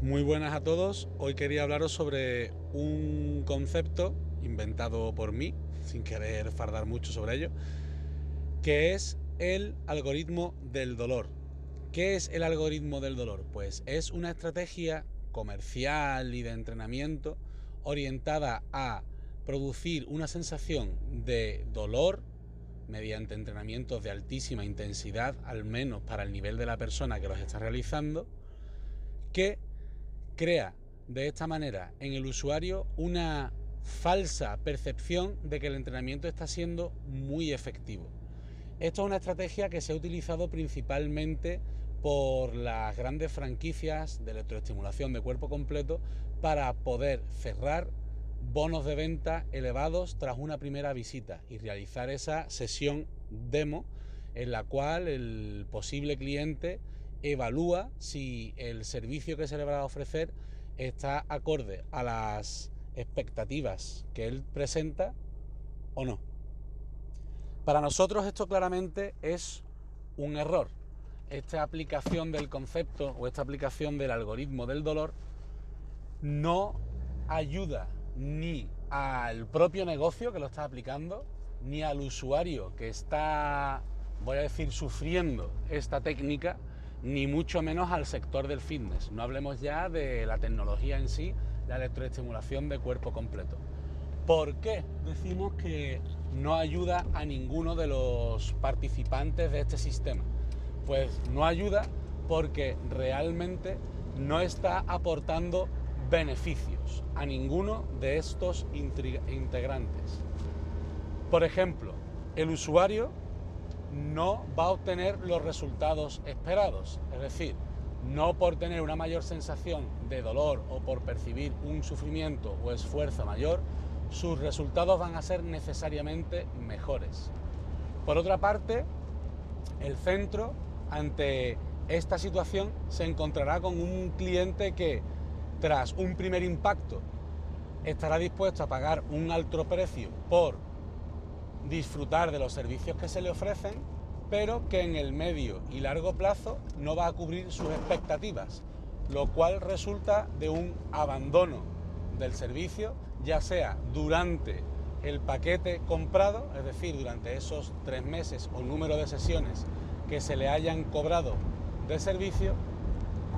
Muy buenas a todos. Hoy quería hablaros sobre un concepto inventado por mí, sin querer fardar mucho sobre ello, que es el algoritmo del dolor. ¿Qué es el algoritmo del dolor? Pues es una estrategia comercial y de entrenamiento orientada a producir una sensación de dolor mediante entrenamientos de altísima intensidad, al menos para el nivel de la persona que los está realizando, que crea de esta manera en el usuario una falsa percepción de que el entrenamiento está siendo muy efectivo. Esto es una estrategia que se ha utilizado principalmente por las grandes franquicias de electroestimulación de cuerpo completo para poder cerrar bonos de venta elevados tras una primera visita y realizar esa sesión demo en la cual el posible cliente evalúa si el servicio que se le va a ofrecer está acorde a las expectativas que él presenta o no. Para nosotros esto claramente es un error. Esta aplicación del concepto o esta aplicación del algoritmo del dolor no ayuda ni al propio negocio que lo está aplicando, ni al usuario que está, voy a decir, sufriendo esta técnica, ni mucho menos al sector del fitness. No hablemos ya de la tecnología en sí, la electroestimulación de cuerpo completo. ¿Por qué decimos que no ayuda a ninguno de los participantes de este sistema? Pues no ayuda porque realmente no está aportando beneficios a ninguno de estos integrantes. Por ejemplo, el usuario no va a obtener los resultados esperados. Es decir, no por tener una mayor sensación de dolor o por percibir un sufrimiento o esfuerzo mayor, sus resultados van a ser necesariamente mejores. Por otra parte, el centro, ante esta situación, se encontrará con un cliente que, tras un primer impacto, estará dispuesto a pagar un alto precio por disfrutar de los servicios que se le ofrecen, pero que en el medio y largo plazo no va a cubrir sus expectativas, lo cual resulta de un abandono del servicio, ya sea durante el paquete comprado, es decir, durante esos tres meses o número de sesiones que se le hayan cobrado de servicio,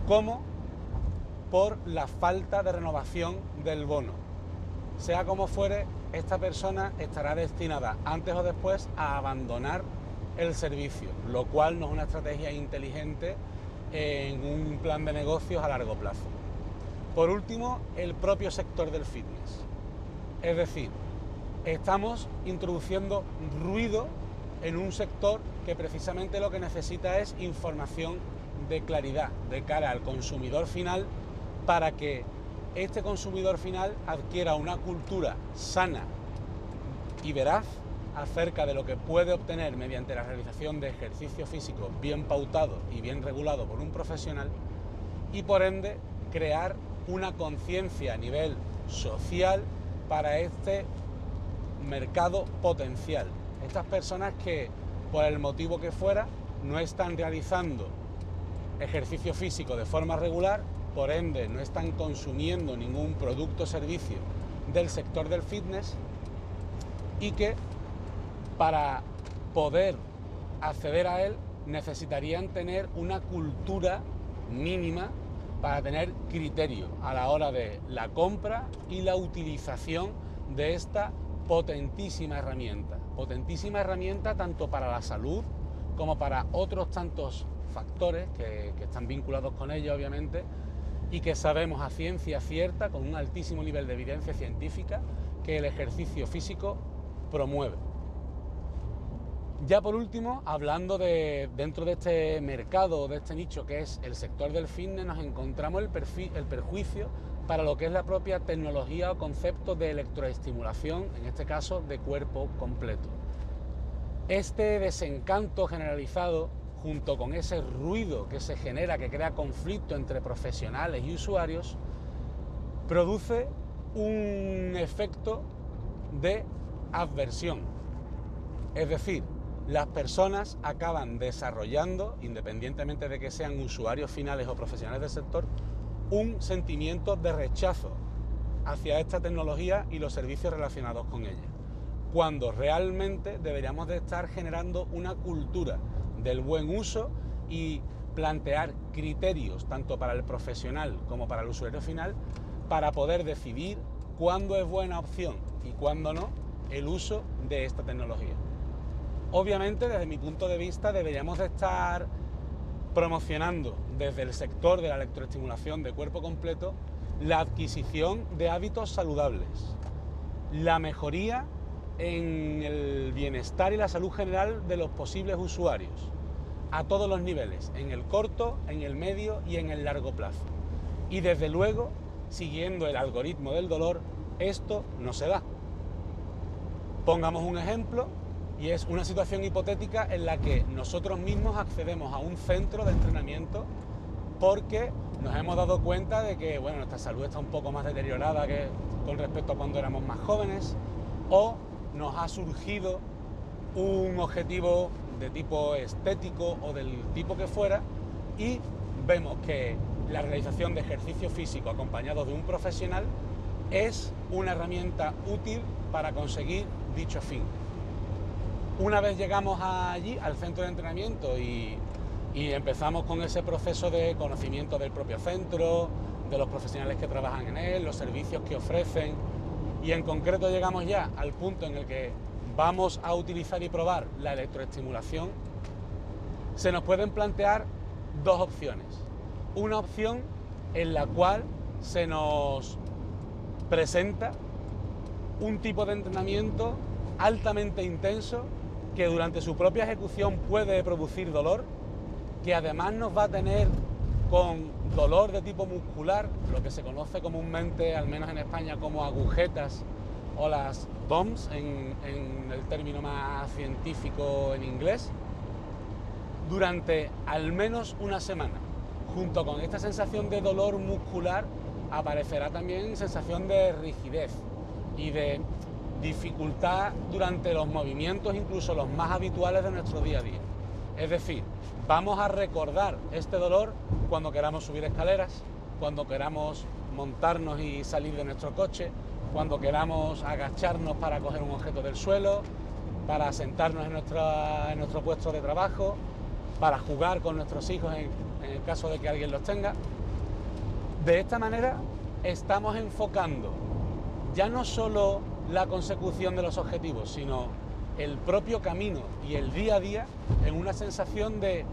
como por la falta de renovación del bono. Sea como fuere, esta persona estará destinada antes o después a abandonar el servicio, lo cual no es una estrategia inteligente en un plan de negocios a largo plazo. Por último, el propio sector del fitness. Es decir, estamos introduciendo ruido en un sector que precisamente lo que necesita es información de claridad de cara al consumidor final para que este consumidor final adquiera una cultura sana y veraz acerca de lo que puede obtener mediante la realización de ejercicio físico bien pautado y bien regulado por un profesional y por ende crear una conciencia a nivel social para este mercado potencial. Estas personas que por el motivo que fuera no están realizando ejercicio físico de forma regular por ende no están consumiendo ningún producto o servicio del sector del fitness y que para poder acceder a él necesitarían tener una cultura mínima para tener criterio a la hora de la compra y la utilización de esta potentísima herramienta. Potentísima herramienta tanto para la salud como para otros tantos factores que, que están vinculados con ella, obviamente, y que sabemos a ciencia cierta, con un altísimo nivel de evidencia científica, que el ejercicio físico promueve. Ya por último, hablando de dentro de este mercado, de este nicho que es el sector del fitness, nos encontramos el, el perjuicio para lo que es la propia tecnología o concepto de electroestimulación, en este caso de cuerpo completo. Este desencanto generalizado junto con ese ruido que se genera, que crea conflicto entre profesionales y usuarios, produce un efecto de adversión. Es decir, las personas acaban desarrollando, independientemente de que sean usuarios finales o profesionales del sector, un sentimiento de rechazo hacia esta tecnología y los servicios relacionados con ella, cuando realmente deberíamos de estar generando una cultura del buen uso y plantear criterios tanto para el profesional como para el usuario final para poder decidir cuándo es buena opción y cuándo no el uso de esta tecnología. Obviamente, desde mi punto de vista, deberíamos de estar promocionando desde el sector de la electroestimulación de cuerpo completo la adquisición de hábitos saludables, la mejoría en el bienestar y la salud general de los posibles usuarios, a todos los niveles, en el corto, en el medio y en el largo plazo. Y desde luego, siguiendo el algoritmo del dolor, esto no se da. Pongamos un ejemplo y es una situación hipotética en la que nosotros mismos accedemos a un centro de entrenamiento porque nos hemos dado cuenta de que bueno, nuestra salud está un poco más deteriorada que con respecto a cuando éramos más jóvenes o nos ha surgido un objetivo de tipo estético o del tipo que fuera y vemos que la realización de ejercicio físico acompañado de un profesional es una herramienta útil para conseguir dicho fin. Una vez llegamos allí, al centro de entrenamiento, y, empezamos con ese proceso de conocimiento del propio centro, de los profesionales que trabajan en él, los servicios que ofrecen, y en concreto llegamos ya al punto en el que vamos a utilizar y probar la electroestimulación, se nos pueden plantear dos opciones. Una opción en la cual se nos presenta un tipo de entrenamiento altamente intenso que durante su propia ejecución puede producir dolor, que además nos va a tener con dolor de tipo muscular, lo que se conoce comúnmente, al menos en España, como agujetas o las bombs en, en el término más científico en inglés, durante al menos una semana. Junto con esta sensación de dolor muscular aparecerá también sensación de rigidez y de dificultad durante los movimientos, incluso los más habituales de nuestro día a día. Es decir, vamos a recordar este dolor cuando queramos subir escaleras, cuando queramos montarnos y salir de nuestro coche, cuando queramos agacharnos para coger un objeto del suelo, para sentarnos en, en nuestro puesto de trabajo, para jugar con nuestros hijos en el caso de que alguien los tenga. De esta manera estamos enfocando ya no solo la consecución de los objetivos, sino el propio camino y el día a día en una sensación de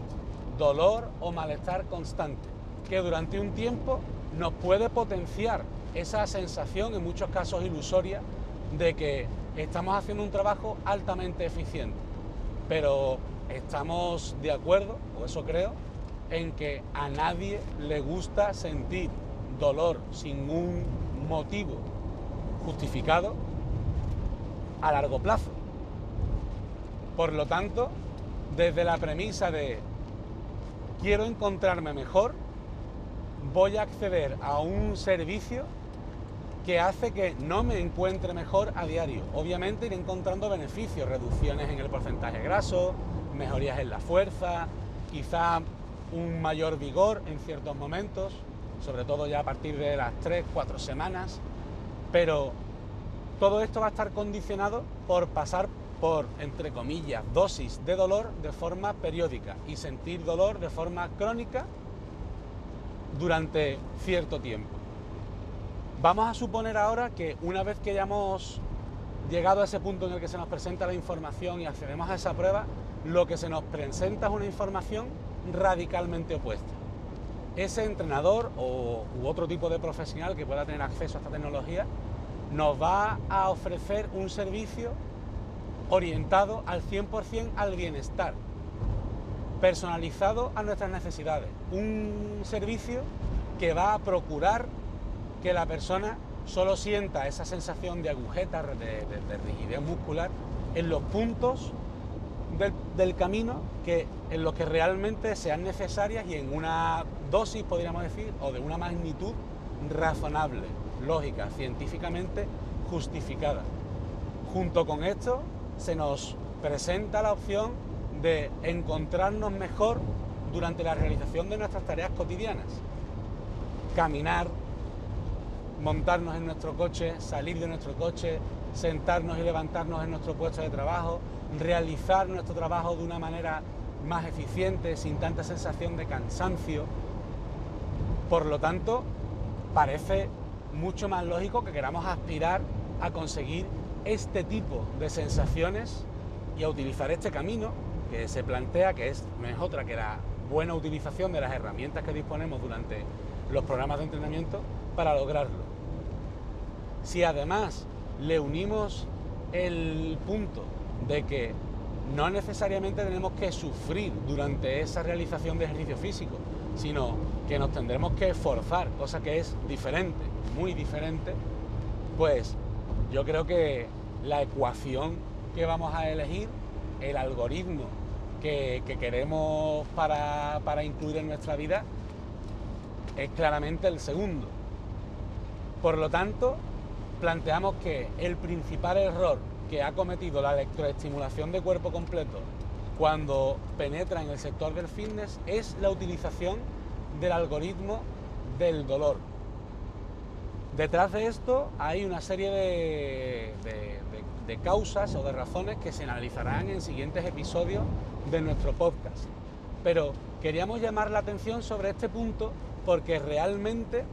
dolor o malestar constante, que durante un tiempo nos puede potenciar esa sensación, en muchos casos ilusoria, de que estamos haciendo un trabajo altamente eficiente. Pero estamos de acuerdo, o eso creo, en que a nadie le gusta sentir dolor sin un motivo justificado a largo plazo. Por lo tanto, desde la premisa de quiero encontrarme mejor, voy a acceder a un servicio que hace que no me encuentre mejor a diario. Obviamente iré encontrando beneficios, reducciones en el porcentaje graso, mejorías en la fuerza, quizá un mayor vigor en ciertos momentos, sobre todo ya a partir de las 3-4 semanas, pero todo esto va a estar condicionado por pasar por, entre comillas, dosis de dolor de forma periódica y sentir dolor de forma crónica durante cierto tiempo. Vamos a suponer ahora que una vez que hayamos llegado a ese punto en el que se nos presenta la información y accedemos a esa prueba, lo que se nos presenta es una información radicalmente opuesta. Ese entrenador o, u otro tipo de profesional que pueda tener acceso a esta tecnología nos va a ofrecer un servicio orientado al 100% al bienestar, personalizado a nuestras necesidades. Un servicio que va a procurar que la persona solo sienta esa sensación de agujeta, de, rigidez muscular en los puntos del, camino que, en los que realmente sean necesarias y en una dosis, podríamos decir, o de una magnitud razonable lógica, científicamente justificada. Junto con esto se nos presenta la opción de encontrarnos mejor durante la realización de nuestras tareas cotidianas. caminar, montarnos en nuestro coche, salir de nuestro coche, sentarnos y levantarnos en nuestro puesto de trabajo, realizar nuestro trabajo de una manera más eficiente, sin tanta sensación de cansancio. Por lo tanto, parece mucho más lógico que queramos aspirar a conseguir este tipo de sensaciones y a utilizar este camino que se plantea, que es, no es otra que la buena utilización de las herramientas que disponemos durante los programas de entrenamiento para lograrlo. Si además le unimos el punto de que no necesariamente tenemos que sufrir durante esa realización de ejercicio físico, sino que nos tendremos que esforzar, cosa que es diferente, muy diferente, pues yo creo que la ecuación que vamos a elegir, el algoritmo que, queremos para, para incluir en nuestra vida, es claramente el segundo. Por lo tanto, planteamos que el principal error que ha cometido la electroestimulación de cuerpo completo cuando penetra en el sector del fitness es la utilización del algoritmo del dolor. Detrás de esto hay una serie de, de, causas o de razones que se analizarán en siguientes episodios de nuestro podcast. Pero queríamos llamar la atención sobre este punto porque realmente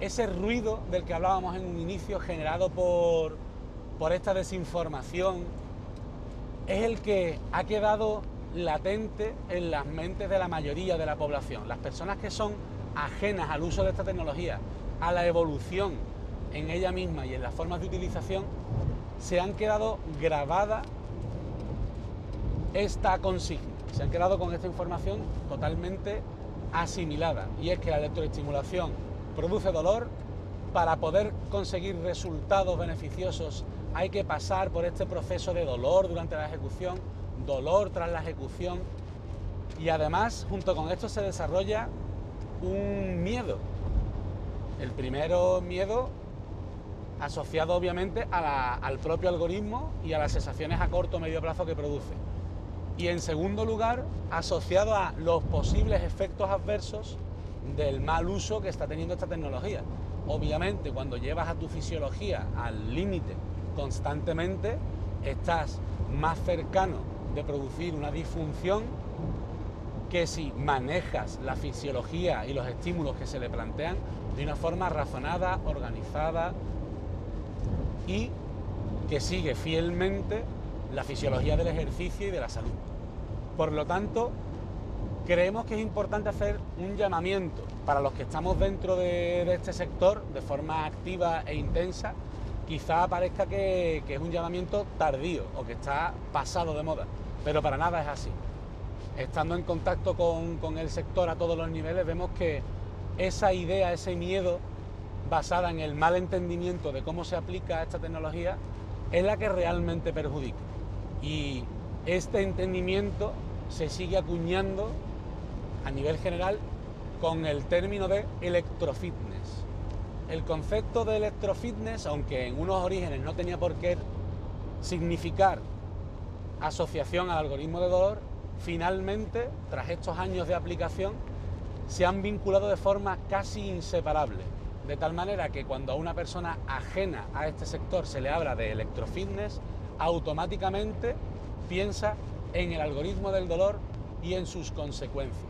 ese ruido del que hablábamos en un inicio generado por, por esta desinformación es el que ha quedado latente en las mentes de la mayoría de la población. Las personas que son ajenas al uso de esta tecnología, a la evolución en ella misma y en las formas de utilización, se han quedado grabada esta consigna, se han quedado con esta información totalmente asimilada. Y es que la electroestimulación produce dolor, para poder conseguir resultados beneficiosos hay que pasar por este proceso de dolor durante la ejecución, dolor tras la ejecución y además junto con esto se desarrolla un miedo. El primero miedo asociado obviamente al propio algoritmo y a las sensaciones a corto o medio plazo que produce. Y en segundo lugar, asociado a los posibles efectos adversos del mal uso que está teniendo esta tecnología. Obviamente, cuando llevas a tu fisiología al límite constantemente, estás más cercano de producir una disfunción que si manejas la fisiología y los estímulos que se le plantean de una forma razonada, organizada y que sigue fielmente la fisiología del ejercicio y de la salud. Por lo tanto, creemos que es importante hacer un llamamiento para los que estamos dentro de, este sector de forma activa e intensa. Quizá parezca que, es un llamamiento tardío o que está pasado de moda, pero para nada es así. Estando en contacto con, con el sector a todos los niveles, vemos que esa idea, ese miedo basada en el mal entendimiento de cómo se aplica esta tecnología es la que realmente perjudica. Y este entendimiento se sigue acuñando a nivel general con el término de electrofitness. El concepto de electrofitness, aunque en unos orígenes no tenía por qué significar asociación al algoritmo de dolor, finalmente, tras estos años de aplicación, se han vinculado de forma casi inseparable. De tal manera que cuando a una persona ajena a este sector se le habla de electrofitness, automáticamente piensa en el algoritmo del dolor y en sus consecuencias.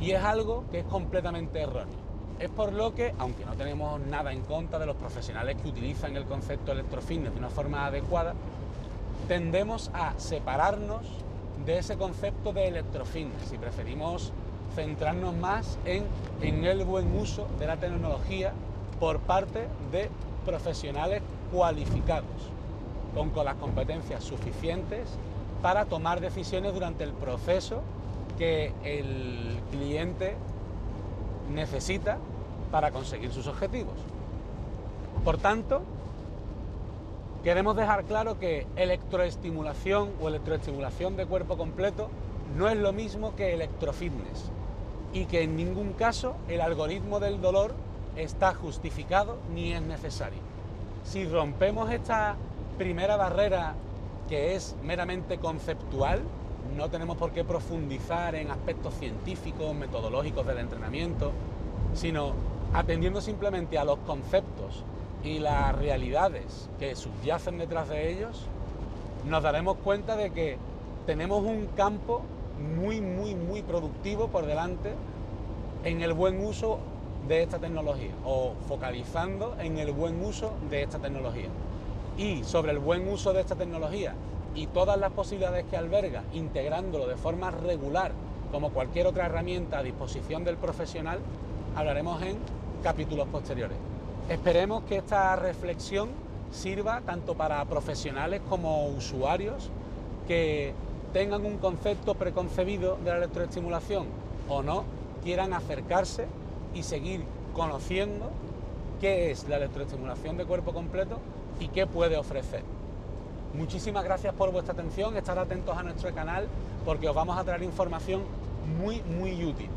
Y es algo que es completamente erróneo. Es por lo que, aunque no tenemos nada en contra de los profesionales que utilizan el concepto electrofitness de una forma adecuada, tendemos a separarnos de ese concepto de electrofitness y preferimos centrarnos más en, el buen uso de la tecnología por parte de profesionales cualificados, con las competencias suficientes para tomar decisiones durante el proceso que el cliente necesita para conseguir sus objetivos. Por tanto, queremos dejar claro que electroestimulación o electroestimulación de cuerpo completo no es lo mismo que electrofitness y que en ningún caso el algoritmo del dolor está justificado ni es necesario. Si rompemos esta primera barrera que es meramente conceptual, no tenemos por qué profundizar en aspectos científicos, metodológicos del entrenamiento, sino atendiendo simplemente a los conceptos y las realidades que subyacen detrás de ellos, nos daremos cuenta de que tenemos un campo muy, muy, muy productivo por delante en el buen uso de esta tecnología o focalizando en el buen uso de esta tecnología. Y sobre el buen uso de esta tecnología y todas las posibilidades que alberga, integrándolo de forma regular como cualquier otra herramienta a disposición del profesional, hablaremos en capítulos posteriores. Esperemos que esta reflexión sirva tanto para profesionales como usuarios que tengan un concepto preconcebido de la electroestimulación o no, quieran acercarse y seguir conociendo qué es la electroestimulación de cuerpo completo y qué puede ofrecer. Muchísimas gracias por vuestra atención, estar atentos a nuestro canal porque os vamos a traer información muy, muy útil.